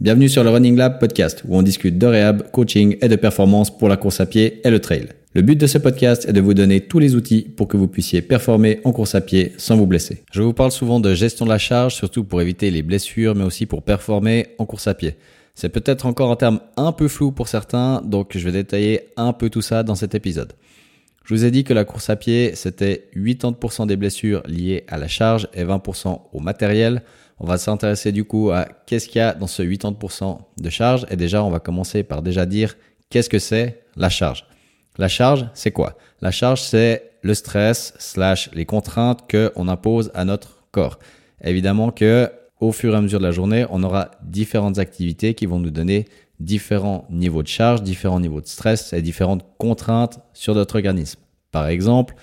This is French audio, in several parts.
Bienvenue sur le Running Lab podcast où on discute de réhab, coaching et de performance pour la course à pied et le trail. Le but de ce podcast est de vous donner tous les outils pour que vous puissiez performer en course à pied sans vous blesser. Je vous parle souvent de gestion de la charge, surtout pour éviter les blessures, mais aussi pour performer en course à pied. C'est peut-être encore un terme un peu flou pour certains, donc je vais détailler un peu tout ça dans cet épisode. Je vous ai dit que la course à pied, c'était 80% des blessures liées à la charge et 20% au matériel. On va s'intéresser du coup à qu'est-ce qu'il y a dans ce 80% de charge. Et déjà, on va commencer par déjà dire qu'est-ce que c'est la charge. La charge, c'est quoi? La charge, c'est le stress slash les contraintes que on impose à notre corps. Évidemment que au fur et à mesure de la journée, on aura différentes activités qui vont nous donner différents niveaux de charge, différents niveaux de stress et différentes contraintes sur notre organisme. Par exemple,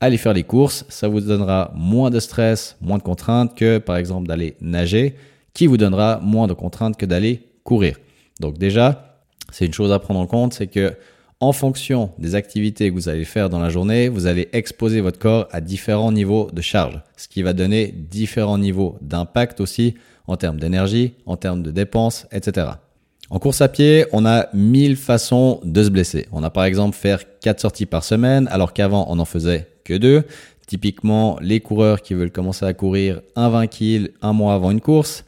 aller faire les courses, ça vous donnera moins de stress, moins de contraintes que par exemple d'aller nager, qui vous donnera moins de contraintes que d'aller courir. Donc déjà, c'est une chose à prendre en compte, c'est que en fonction des activités que vous allez faire dans la journée, vous allez exposer votre corps à différents niveaux de charge, ce qui va donner différents niveaux d'impact aussi en termes d'énergie, en termes de dépenses, etc. En course à pied, on a mille façons de se blesser. On a par exemple faire quatre sorties par semaine, alors qu'avant on en faisait que deux. Typiquement, les coureurs qui veulent commencer à courir un 20 kg un mois avant une course.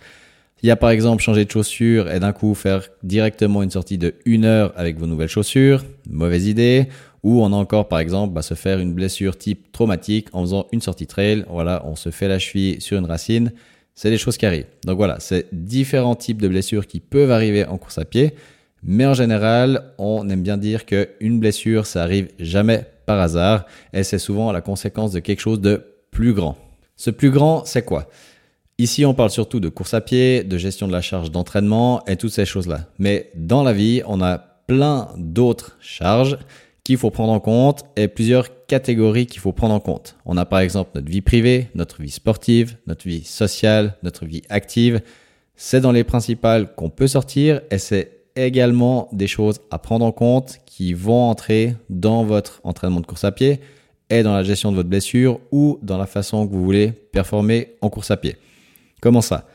Il y a par exemple changer de chaussures et d'un coup faire directement une sortie de une heure avec vos nouvelles chaussures. Mauvaise idée. Ou on a encore par exemple bah, se faire une blessure type traumatique en faisant une sortie trail. Voilà, on se fait la cheville sur une racine. C'est des choses qui arrivent. Donc voilà, c'est différents types de blessures qui peuvent arriver en course à pied. Mais en général, on aime bien dire qu'une blessure, ça arrive jamais par hasard et c'est souvent la conséquence de quelque chose de plus grand. Ce plus grand, c'est quoi? Ici, on parle surtout de course à pied, de gestion de la charge d'entraînement et toutes ces choses-là. Mais dans la vie, on a plein d'autres charges qu'il faut prendre en compte et plusieurs catégories qu'il faut prendre en compte. On a par exemple notre vie privée, notre vie sportive, notre vie sociale, notre vie active. C'est dans les principales qu'on peut sortir et c'est également des choses à prendre en compte qui vont entrer dans votre entraînement de course à pied et dans la gestion de votre blessure ou dans la façon que vous voulez performer en course à pied. Comment ça?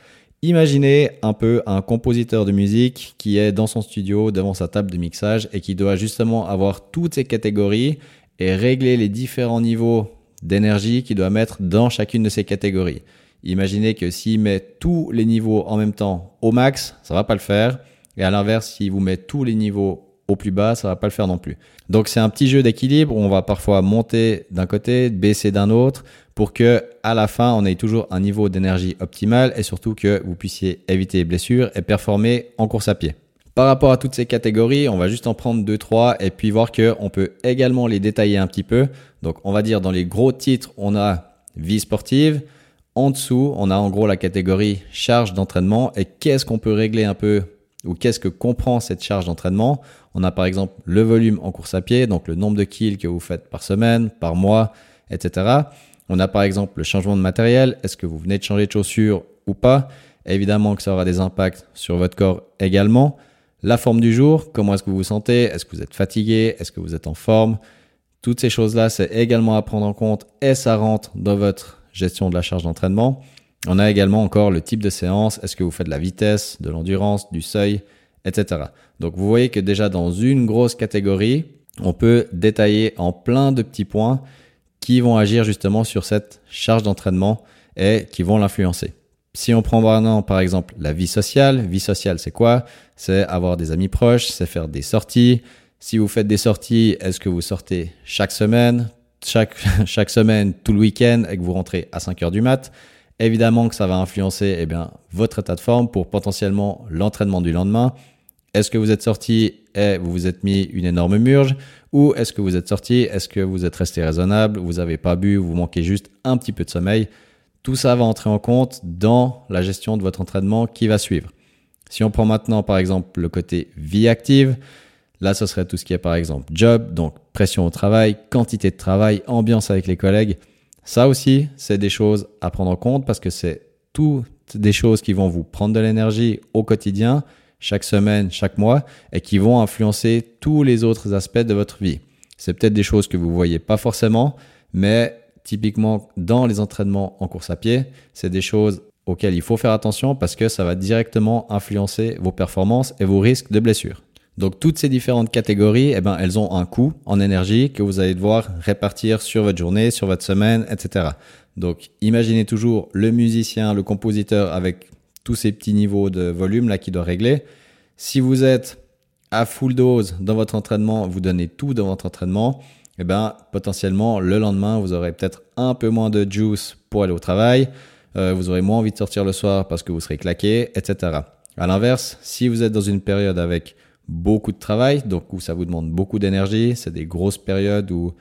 Imaginez un peu un compositeur de musique qui est dans son studio devant sa table de mixage et qui doit justement avoir toutes ces catégories et régler les différents niveaux d'énergie qu'il doit mettre dans chacune de ces catégories. Imaginez que s'il met tous les niveaux en même temps au max, ça va pas le faire. Et à l'inverse, s'il vous met tous les niveaux au plus bas, ça va pas le faire non plus. Donc c'est un petit jeu d'équilibre où on va parfois monter d'un côté, baisser d'un autre pour que à la fin on ait toujours un niveau d'énergie optimal et surtout que vous puissiez éviter les blessures et performer en course à pied. Par rapport à toutes ces catégories, on va juste en prendre deux trois et puis voir que on peut également les détailler un petit peu. Donc on va dire dans les gros titres, on a vie sportive, en dessous, on a en gros la catégorie charge d'entraînement et qu'est-ce qu'on peut régler un peu ou qu'est-ce que comprend cette charge d'entraînement? On a par exemple le volume en course à pied, donc le nombre de kills que vous faites par semaine, par mois, etc. On a par exemple le changement de matériel, est-ce que vous venez de changer de chaussures ou pas? Évidemment que ça aura des impacts sur votre corps également. La forme du jour, comment est-ce que vous vous sentez? Est-ce que vous êtes fatigué? Est-ce que vous êtes en forme? Toutes ces choses-là, c'est également à prendre en compte et ça rentre dans votre gestion de la charge d'entraînement. On a également encore le type de séance. Est-ce que vous faites de la vitesse, de l'endurance, du seuil, etc. Donc vous voyez que déjà dans une grosse catégorie, on peut détailler en plein de petits points qui vont agir justement sur cette charge d'entraînement et qui vont l'influencer. Si on prend maintenant par exemple la vie sociale, vie sociale c'est quoi? C'est avoir des amis proches, c'est faire des sorties. Si vous faites des sorties, est-ce que vous sortez chaque semaine, chaque, semaine, tout le week-end et que vous rentrez à 5 heures du mat? Évidemment que ça va influencer eh votre état de forme pour potentiellement l'entraînement du lendemain. Est-ce que vous êtes sorti et vous vous êtes mis une énorme murge? Ou est-ce que vous êtes sorti Est-ce que vous êtes resté raisonnable Vous n'avez pas bu Vous manquez juste un petit peu de sommeil? Tout ça va entrer en compte dans la gestion de votre entraînement qui va suivre. Si on prend maintenant par exemple le côté vie active, là ce serait tout ce qui est par exemple job, donc pression au travail, quantité de travail, ambiance avec les collègues. Ça aussi, c'est des choses à prendre en compte parce que c'est toutes des choses qui vont vous prendre de l'énergie au quotidien, chaque semaine, chaque mois, et qui vont influencer tous les autres aspects de votre vie. C'est peut-être des choses que vous voyez pas forcément, mais typiquement dans les entraînements en course à pied, c'est des choses auxquels il faut faire attention parce que ça va directement influencer vos performances et vos risques de blessure. Donc toutes ces différentes catégories, eh ben, elles ont un coût en énergie que vous allez devoir répartir sur votre journée, sur votre semaine, etc. Donc imaginez toujours le musicien, le compositeur avec tous ces petits niveaux de volume là qui doit régler. Si vous êtes à full dose dans votre entraînement, vous donnez tout dans votre entraînement, eh ben, potentiellement le lendemain, vous aurez peut-être un peu moins de juice pour aller au travail, euh, vous aurez moins envie de sortir le soir parce que vous serez claqué, etc. À l'inverse, si vous êtes dans une période avec beaucoup de travail, donc où ça vous demande beaucoup d'énergie, c'est des grosses périodes où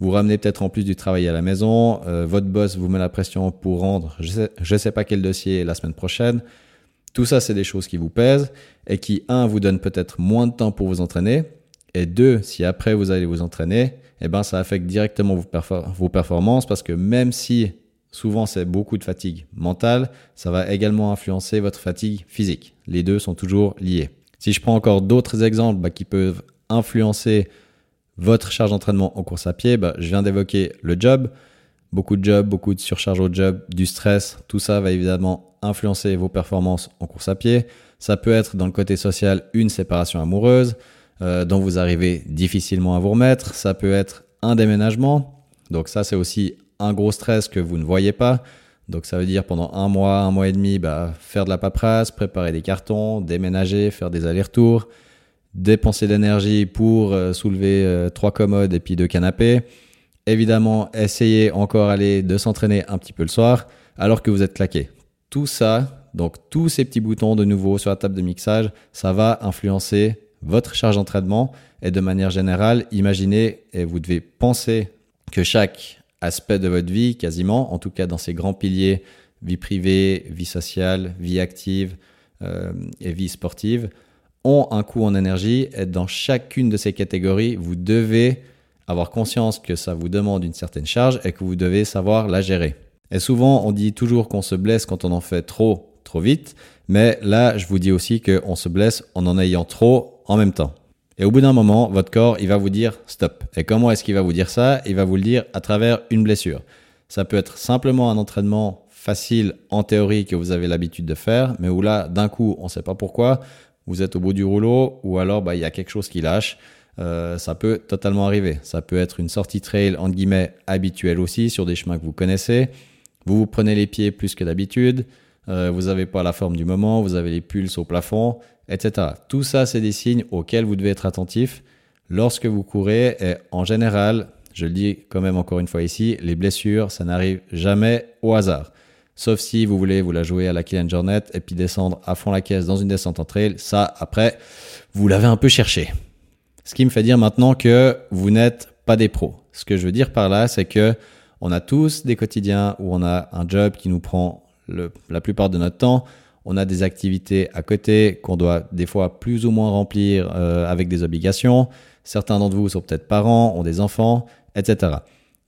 vous ramenez peut-être en plus du travail à la maison, euh, votre boss vous met la pression pour rendre je sais, sais pas quel dossier la semaine prochaine. Tout ça, c'est des choses qui vous pèsent et qui, un, vous donne peut-être moins de temps pour vous entraîner. Et deux, si après vous allez vous entraîner, eh ben, ça affecte directement vos performances parce que même si souvent c'est beaucoup de fatigue mentale, ça va également influencer votre fatigue physique. Les deux sont toujours liés. Si je prends encore d'autres exemples bah, qui peuvent influencer votre charge d'entraînement en course à pied, bah, je viens d'évoquer le job. Beaucoup de jobs, beaucoup de surcharge au job, du stress, tout ça va évidemment influencer vos performances en course à pied. Ça peut être dans le côté social une séparation amoureuse euh, dont vous arrivez difficilement à vous remettre. Ça peut être un déménagement. Donc ça c'est aussi un gros stress que vous ne voyez pas. Donc ça veut dire pendant un mois, un mois et demi, bah, faire de la paperasse, préparer des cartons, déménager, faire des allers-retours, dépenser de l'énergie pour euh, soulever euh, trois commodes et puis deux canapés. Évidemment, essayer encore aller de s'entraîner un petit peu le soir alors que vous êtes claqué. Tout ça, donc tous ces petits boutons de nouveau sur la table de mixage, ça va influencer votre charge d'entraînement et de manière générale, imaginez et vous devez penser que chaque aspect de votre vie, quasiment, en tout cas dans ces grands piliers, vie privée, vie sociale, vie active euh, et vie sportive, ont un coût en énergie et dans chacune de ces catégories, vous devez avoir conscience que ça vous demande une certaine charge et que vous devez savoir la gérer. Et souvent, on dit toujours qu'on se blesse quand on en fait trop, trop vite, mais là, je vous dis aussi qu'on se blesse en en ayant trop en même temps. Et au bout d'un moment, votre corps, il va vous dire stop. Et comment est-ce qu'il va vous dire ça? Il va vous le dire à travers une blessure. Ça peut être simplement un entraînement facile en théorie que vous avez l'habitude de faire, mais où là, d'un coup, on ne sait pas pourquoi, vous êtes au bout du rouleau ou alors bah, il y a quelque chose qui lâche. Euh, ça peut totalement arriver. Ça peut être une sortie trail entre guillemets habituelle aussi sur des chemins que vous connaissez. Vous vous prenez les pieds plus que d'habitude. Euh, vous n'avez pas la forme du moment. Vous avez les pulses au plafond, etc. Tout ça, c'est des signes auxquels vous devez être attentif lorsque vous courez. Et en général, je le dis quand même encore une fois ici, les blessures, ça n'arrive jamais au hasard. Sauf si vous voulez vous la jouer à la Kylian Jornet et puis descendre à fond la caisse dans une descente en trail. Ça, après, vous l'avez un peu cherché. Ce qui me fait dire maintenant que vous n'êtes pas des pros. Ce que je veux dire par là, c'est que on a tous des quotidiens où on a un job qui nous prend la plupart de notre temps. On a des activités à côté qu'on doit des fois plus ou moins remplir euh, avec des obligations. Certains d'entre vous sont peut-être parents, ont des enfants, etc.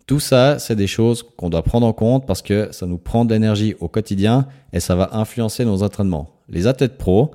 Tout ça, c'est des choses qu'on doit prendre en compte parce que ça nous prend de l'énergie au quotidien et ça va influencer nos entraînements. Les athlètes pros,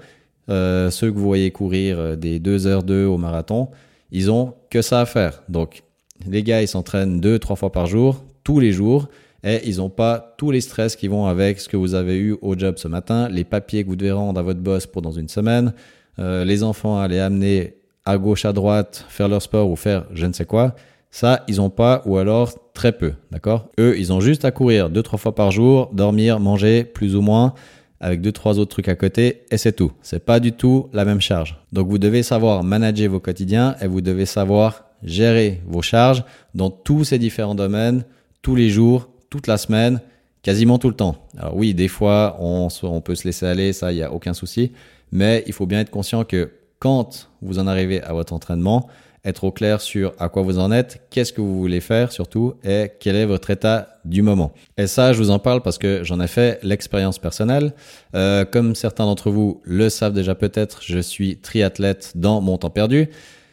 euh, ceux que vous voyez courir euh, des 2 heures 2 au marathon, ils ont que ça à faire. Donc, les gars, ils s'entraînent deux, trois fois par jour, tous les jours, et ils n'ont pas tous les stress qui vont avec ce que vous avez eu au job ce matin, les papiers que vous devez rendre à votre boss pour dans une semaine, euh, les enfants à les amener à gauche, à droite, faire leur sport ou faire je ne sais quoi. Ça, ils n'ont pas ou alors très peu, d'accord? Eux, ils ont juste à courir deux, trois fois par jour, dormir, manger, plus ou moins, avec deux, trois autres trucs à côté, et c'est tout. C'est pas du tout la même charge. Donc, vous devez savoir manager vos quotidiens et vous devez savoir gérer vos charges dans tous ces différents domaines, tous les jours, toute la semaine, quasiment tout le temps. Alors oui, des fois, on, peut se laisser aller, ça, il n'y a aucun souci, mais il faut bien être conscient que quand vous en arrivez à votre entraînement, être au clair sur à quoi vous en êtes, qu'est-ce que vous voulez faire surtout et quel est votre état du moment. Et ça, je vous en parle parce que j'en ai fait l'expérience personnelle. Euh, comme certains d'entre vous le savent déjà peut-être, je suis triathlète dans mon temps perdu,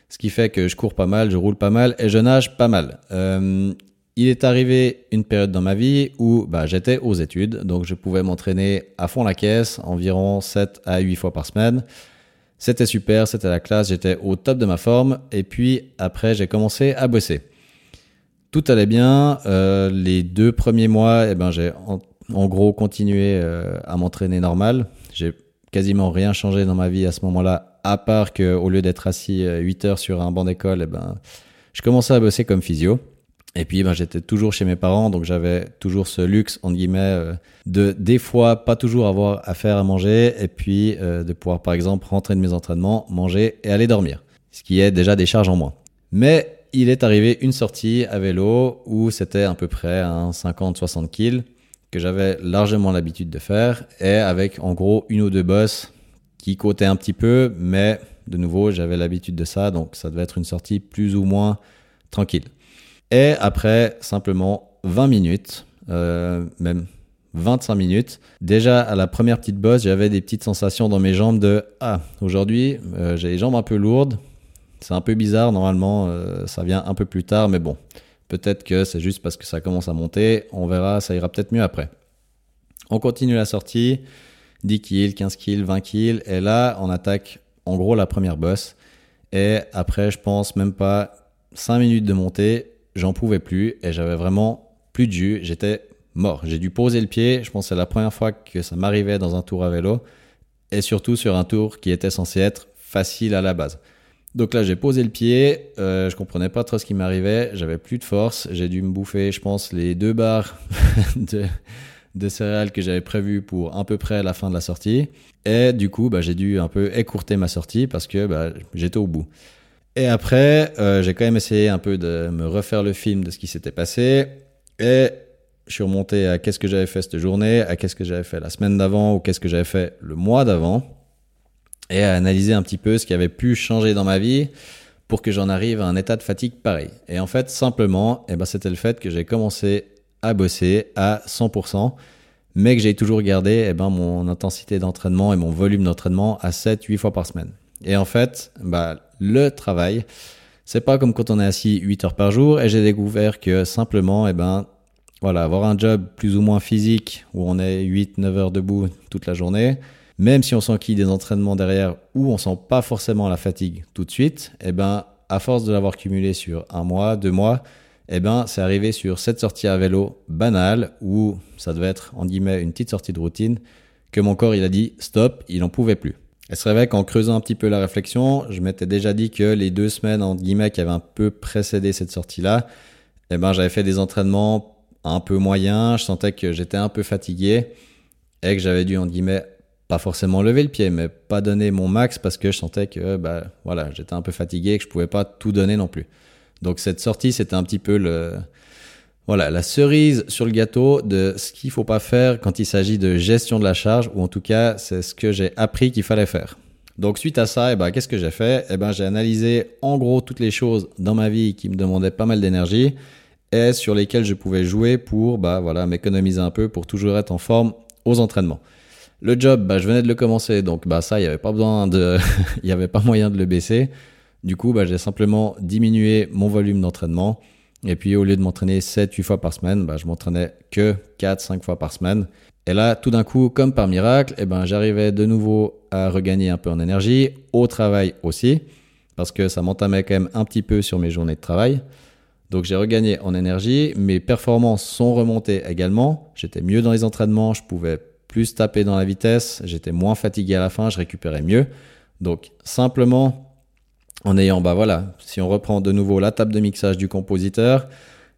ce qui fait que je cours pas mal, je roule pas mal et je nage pas mal. Euh, il est arrivé une période dans ma vie où bah, j'étais aux études, donc je pouvais m'entraîner à fond la caisse, environ 7 à 8 fois par semaine. C'était super, c'était la classe, j'étais au top de ma forme. Et puis après, j'ai commencé à bosser. Tout allait bien. Euh, les deux premiers mois, eh ben, j'ai en gros continuer à m'entraîner normal. J'ai quasiment rien changé dans ma vie à ce moment-là, à part que au lieu d'être assis 8 heures sur un banc d'école, eh ben, je commençais à bosser comme physio. Et puis, ben, j'étais toujours chez mes parents, donc j'avais toujours ce luxe, entre guillemets, euh, de des fois pas toujours avoir à faire à manger, et puis euh, de pouvoir, par exemple, rentrer de mes entraînements, manger et aller dormir. Ce qui est déjà des charges en moins. Mais il est arrivé une sortie à vélo où c'était à peu près un 50-60 kills que j'avais largement l'habitude de faire, et avec en gros une ou deux bosses qui cotaient un petit peu, mais de nouveau, j'avais l'habitude de ça, donc ça devait être une sortie plus ou moins tranquille. Et après simplement 20 minutes, euh, même 25 minutes, déjà à la première petite bosse, j'avais des petites sensations dans mes jambes de Ah, aujourd'hui, euh, j'ai les jambes un peu lourdes. C'est un peu bizarre, normalement, euh, ça vient un peu plus tard, mais bon, peut-être que c'est juste parce que ça commence à monter. On verra, ça ira peut-être mieux après. On continue la sortie, 10 kills, 15 kills, 20 kills, et là, on attaque en gros la première bosse. Et après, je pense même pas 5 minutes de montée, j'en pouvais plus et j'avais vraiment plus de jus. J'étais mort. J'ai dû poser le pied. Je pense que c'est la première fois que ça m'arrivait dans un tour à vélo et surtout sur un tour qui était censé être facile à la base. Donc là, j'ai posé le pied. Euh, je comprenais pas trop ce qui m'arrivait. J'avais plus de force. J'ai dû me bouffer, je pense, les deux barres de, de céréales que j'avais prévues pour à peu près la fin de la sortie. Et du coup, bah, j'ai dû un peu écourter ma sortie parce que bah, j'étais au bout. Et après, euh, j'ai quand même essayé un peu de me refaire le film de ce qui s'était passé. Et je suis remonté à qu'est-ce que j'avais fait cette journée, à qu'est-ce que j'avais fait la semaine d'avant ou qu'est-ce que j'avais fait le mois d'avant. Et à analyser un petit peu ce qui avait pu changer dans ma vie pour que j'en arrive à un état de fatigue pareil. Et en fait, simplement, eh ben, c'était le fait que j'ai commencé à bosser à 100%, mais que j'ai toujours gardé eh ben, mon intensité d'entraînement et mon volume d'entraînement à 7-8 fois par semaine. Et en fait, bah, le travail, c'est pas comme quand on est assis 8 heures par jour et j'ai découvert que simplement, eh ben, voilà, avoir un job plus ou moins physique où on est 8-9 heures debout toute la journée, même si on s'enquille des entraînements derrière où on sent pas forcément la fatigue tout de suite, eh ben, à force de l'avoir cumulé sur un mois, deux mois, eh ben, c'est arrivé sur cette sortie à vélo banale où ça devait être, en guillemets, une petite sortie de routine que mon corps, il a dit stop, il n'en pouvait plus. Et c'est vrai qu'en creusant un petit peu la réflexion, je m'étais déjà dit que les deux semaines, en guillemets, qui avaient un peu précédé cette sortie-là, eh ben, j'avais fait des entraînements un peu moyens, je sentais que j'étais un peu fatigué et que j'avais dû, en guillemets, pas forcément lever le pied, mais pas donner mon max parce que je sentais que, bah, voilà, j'étais un peu fatigué et que je pouvais pas tout donner non plus. Donc cette sortie, c'était un petit peu le, voilà, la cerise sur le gâteau de ce qu'il faut pas faire quand il s'agit de gestion de la charge, ou en tout cas, c'est ce que j'ai appris qu'il fallait faire. Donc suite à ça, eh ben, qu'est-ce que j'ai fait? Eh ben, J'ai analysé en gros toutes les choses dans ma vie qui me demandaient pas mal d'énergie et sur lesquelles je pouvais jouer pour bah, voilà, m'économiser un peu pour toujours être en forme aux entraînements. Le job, bah, je venais de le commencer, donc bah, ça, il n'y avait pas besoin de, il avait pas moyen de le baisser. Du coup, bah, j'ai simplement diminué mon volume d'entraînement et puis au lieu de m'entraîner 7-8 fois par semaine, bah, je m'entraînais que 4-5 fois par semaine. Et là, tout d'un coup, comme par miracle, eh ben, j'arrivais de nouveau à regagner un peu en énergie, au travail aussi, parce que ça m'entamait quand même un petit peu sur mes journées de travail. Donc j'ai regagné en énergie, mes performances sont remontées également, j'étais mieux dans les entraînements, je pouvais plus taper dans la vitesse, j'étais moins fatigué à la fin, je récupérais mieux. Donc simplement, en ayant, bah voilà, si on reprend de nouveau la table de mixage du compositeur,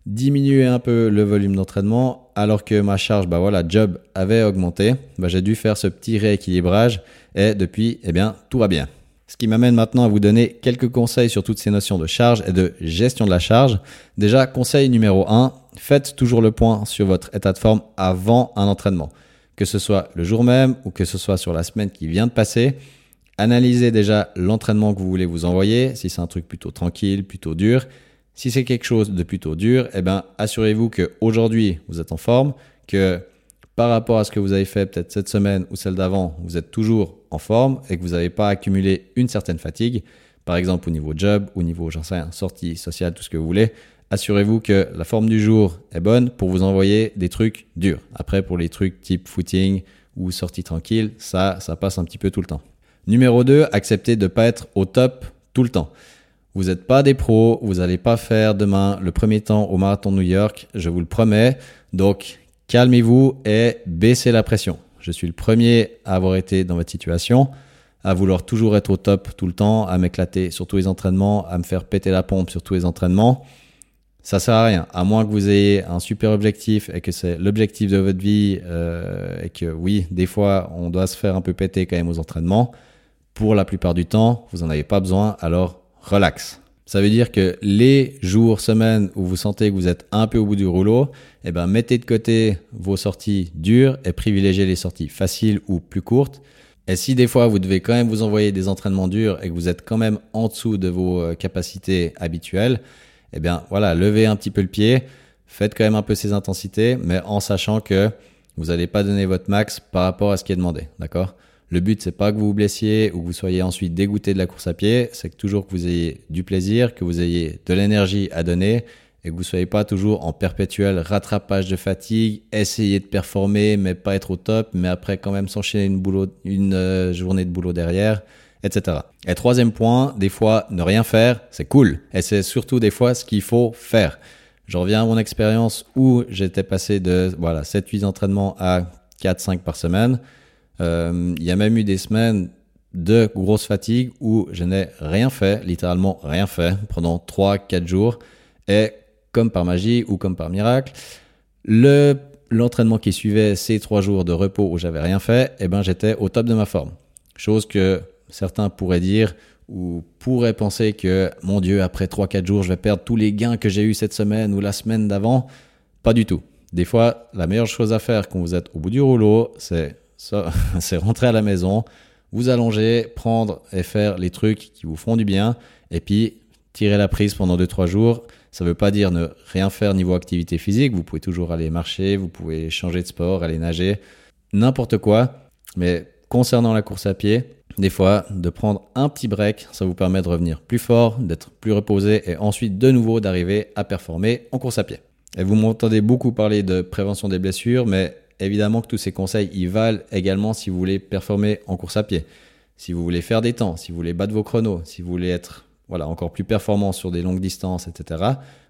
diminuer un peu le volume d'entraînement, alors que ma charge, bah voilà, job avait augmenté, bah j'ai dû faire ce petit rééquilibrage et depuis, eh bien, tout va bien. Ce qui m'amène maintenant à vous donner quelques conseils sur toutes ces notions de charge et de gestion de la charge. Déjà, conseil numéro 1, faites toujours le point sur votre état de forme avant un entraînement. Que ce soit le jour même ou que ce soit sur la semaine qui vient de passer, Analysez déjà l'entraînement que vous voulez vous envoyer, si c'est un truc plutôt tranquille, plutôt dur. Si c'est quelque chose de plutôt dur, eh ben, assurez-vous qu'aujourd'hui, vous êtes en forme, que par rapport à ce que vous avez fait peut-être cette semaine ou celle d'avant, vous êtes toujours en forme et que vous n'avez pas accumulé une certaine fatigue, par exemple au niveau job, au niveau, j'en sais rien, sortie sociale, tout ce que vous voulez. Assurez-vous que la forme du jour est bonne pour vous envoyer des trucs durs. Après, pour les trucs type footing ou sortie tranquille, ça, ça passe un petit peu tout le temps. Numéro 2, acceptez de ne pas être au top tout le temps. Vous n'êtes pas des pros, vous n'allez pas faire demain le premier temps au marathon New York, je vous le promets. Donc, calmez-vous et baissez la pression. Je suis le premier à avoir été dans votre situation, à vouloir toujours être au top tout le temps, à m'éclater sur tous les entraînements, à me faire péter la pompe sur tous les entraînements. Ça sert à rien, à moins que vous ayez un super objectif et que c'est l'objectif de votre vie euh, et que oui, des fois, on doit se faire un peu péter quand même aux entraînements. Pour la plupart du temps, vous n'en avez pas besoin, alors relax. Ça veut dire que les jours, semaines où vous sentez que vous êtes un peu au bout du rouleau, eh ben, mettez de côté vos sorties dures et privilégiez les sorties faciles ou plus courtes. Et si des fois vous devez quand même vous envoyer des entraînements durs et que vous êtes quand même en dessous de vos euh, capacités habituelles, eh bien voilà, levez un petit peu le pied, faites quand même un peu ces intensités, mais en sachant que vous n'allez pas donner votre max par rapport à ce qui est demandé, d'accord? Le but c'est pas que vous vous blessiez ou que vous soyez ensuite dégoûté de la course à pied, c'est que toujours que vous ayez du plaisir, que vous ayez de l'énergie à donner et que vous soyez pas toujours en perpétuel rattrapage de fatigue, essayer de performer mais pas être au top, mais après quand même s'enchaîner une, euh, journée de boulot derrière etc. Et troisième point, des fois, ne rien faire, c'est cool. Et c'est surtout des fois ce qu'il faut faire. Je reviens à mon expérience où j'étais passé de voilà 7-8 entraînements à 4-5 par semaine. Euh, il y a même eu des semaines de grosse fatigue où je n'ai rien fait, littéralement rien fait, pendant 3-4 jours. Et comme par magie ou comme par miracle, le l'entraînement qui suivait ces 3 jours de repos où j'avais rien fait, eh ben j'étais au top de ma forme. Chose que certains pourraient dire ou pourraient penser que, mon Dieu, après 3-4 jours, je vais perdre tous les gains que j'ai eus cette semaine ou la semaine d'avant. Pas du tout. Des fois, la meilleure chose à faire quand vous êtes au bout du rouleau, c'est c'est rentrer à la maison, vous allonger, prendre et faire les trucs qui vous font du bien, et puis tirer la prise pendant 2-3 jours. Ça ne veut pas dire ne rien faire niveau activité physique. Vous pouvez toujours aller marcher, vous pouvez changer de sport, aller nager, n'importe quoi. Mais concernant la course à pied, des fois, de prendre un petit break, ça vous permet de revenir plus fort, d'être plus reposé et ensuite de nouveau d'arriver à performer en course à pied. Et vous m'entendez beaucoup parler de prévention des blessures, mais évidemment que tous ces conseils, ils valent également si vous voulez performer en course à pied. Si vous voulez faire des temps, si vous voulez battre vos chronos, si vous voulez être voilà, encore plus performant sur des longues distances, etc.,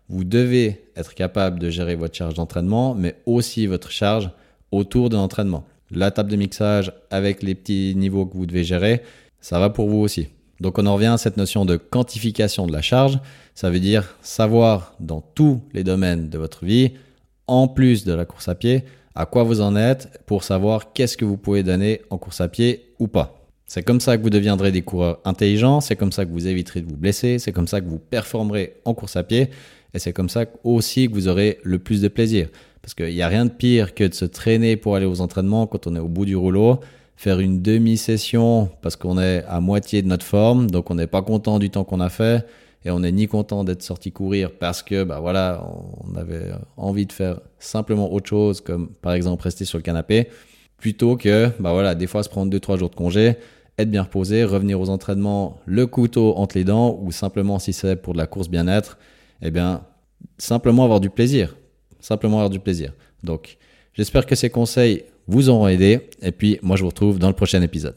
vous devez être capable de gérer votre charge d'entraînement, mais aussi votre charge autour de l'entraînement la table de mixage avec les petits niveaux que vous devez gérer, ça va pour vous aussi. Donc on en revient à cette notion de quantification de la charge. Ça veut dire savoir dans tous les domaines de votre vie, en plus de la course à pied, à quoi vous en êtes pour savoir qu'est-ce que vous pouvez donner en course à pied ou pas. C'est comme ça que vous deviendrez des coureurs intelligents, c'est comme ça que vous éviterez de vous blesser, c'est comme ça que vous performerez en course à pied et c'est comme ça aussi que vous aurez le plus de plaisir. Parce qu'il n'y a rien de pire que de se traîner pour aller aux entraînements quand on est au bout du rouleau, faire une demi-session parce qu'on est à moitié de notre forme, donc on n'est pas content du temps qu'on a fait et on n'est ni content d'être sorti courir parce que bah voilà, on avait envie de faire simplement autre chose comme par exemple rester sur le canapé plutôt que bah voilà, des fois se prendre 2 3 jours de congé, être bien reposé, revenir aux entraînements le couteau entre les dents ou simplement si c'est pour de la course bien-être, eh bien simplement avoir du plaisir simplement avoir du plaisir. Donc, j'espère que ces conseils vous auront aidé. Et puis, moi, je vous retrouve dans le prochain épisode.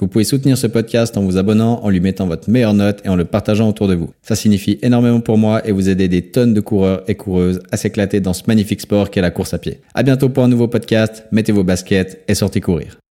Vous pouvez soutenir ce podcast en vous abonnant, en lui mettant votre meilleure note et en le partageant autour de vous. Ça signifie énormément pour moi et vous aider des tonnes de coureurs et coureuses à s'éclater dans ce magnifique sport qu'est la course à pied. À bientôt pour un nouveau podcast. Mettez vos baskets et sortez courir.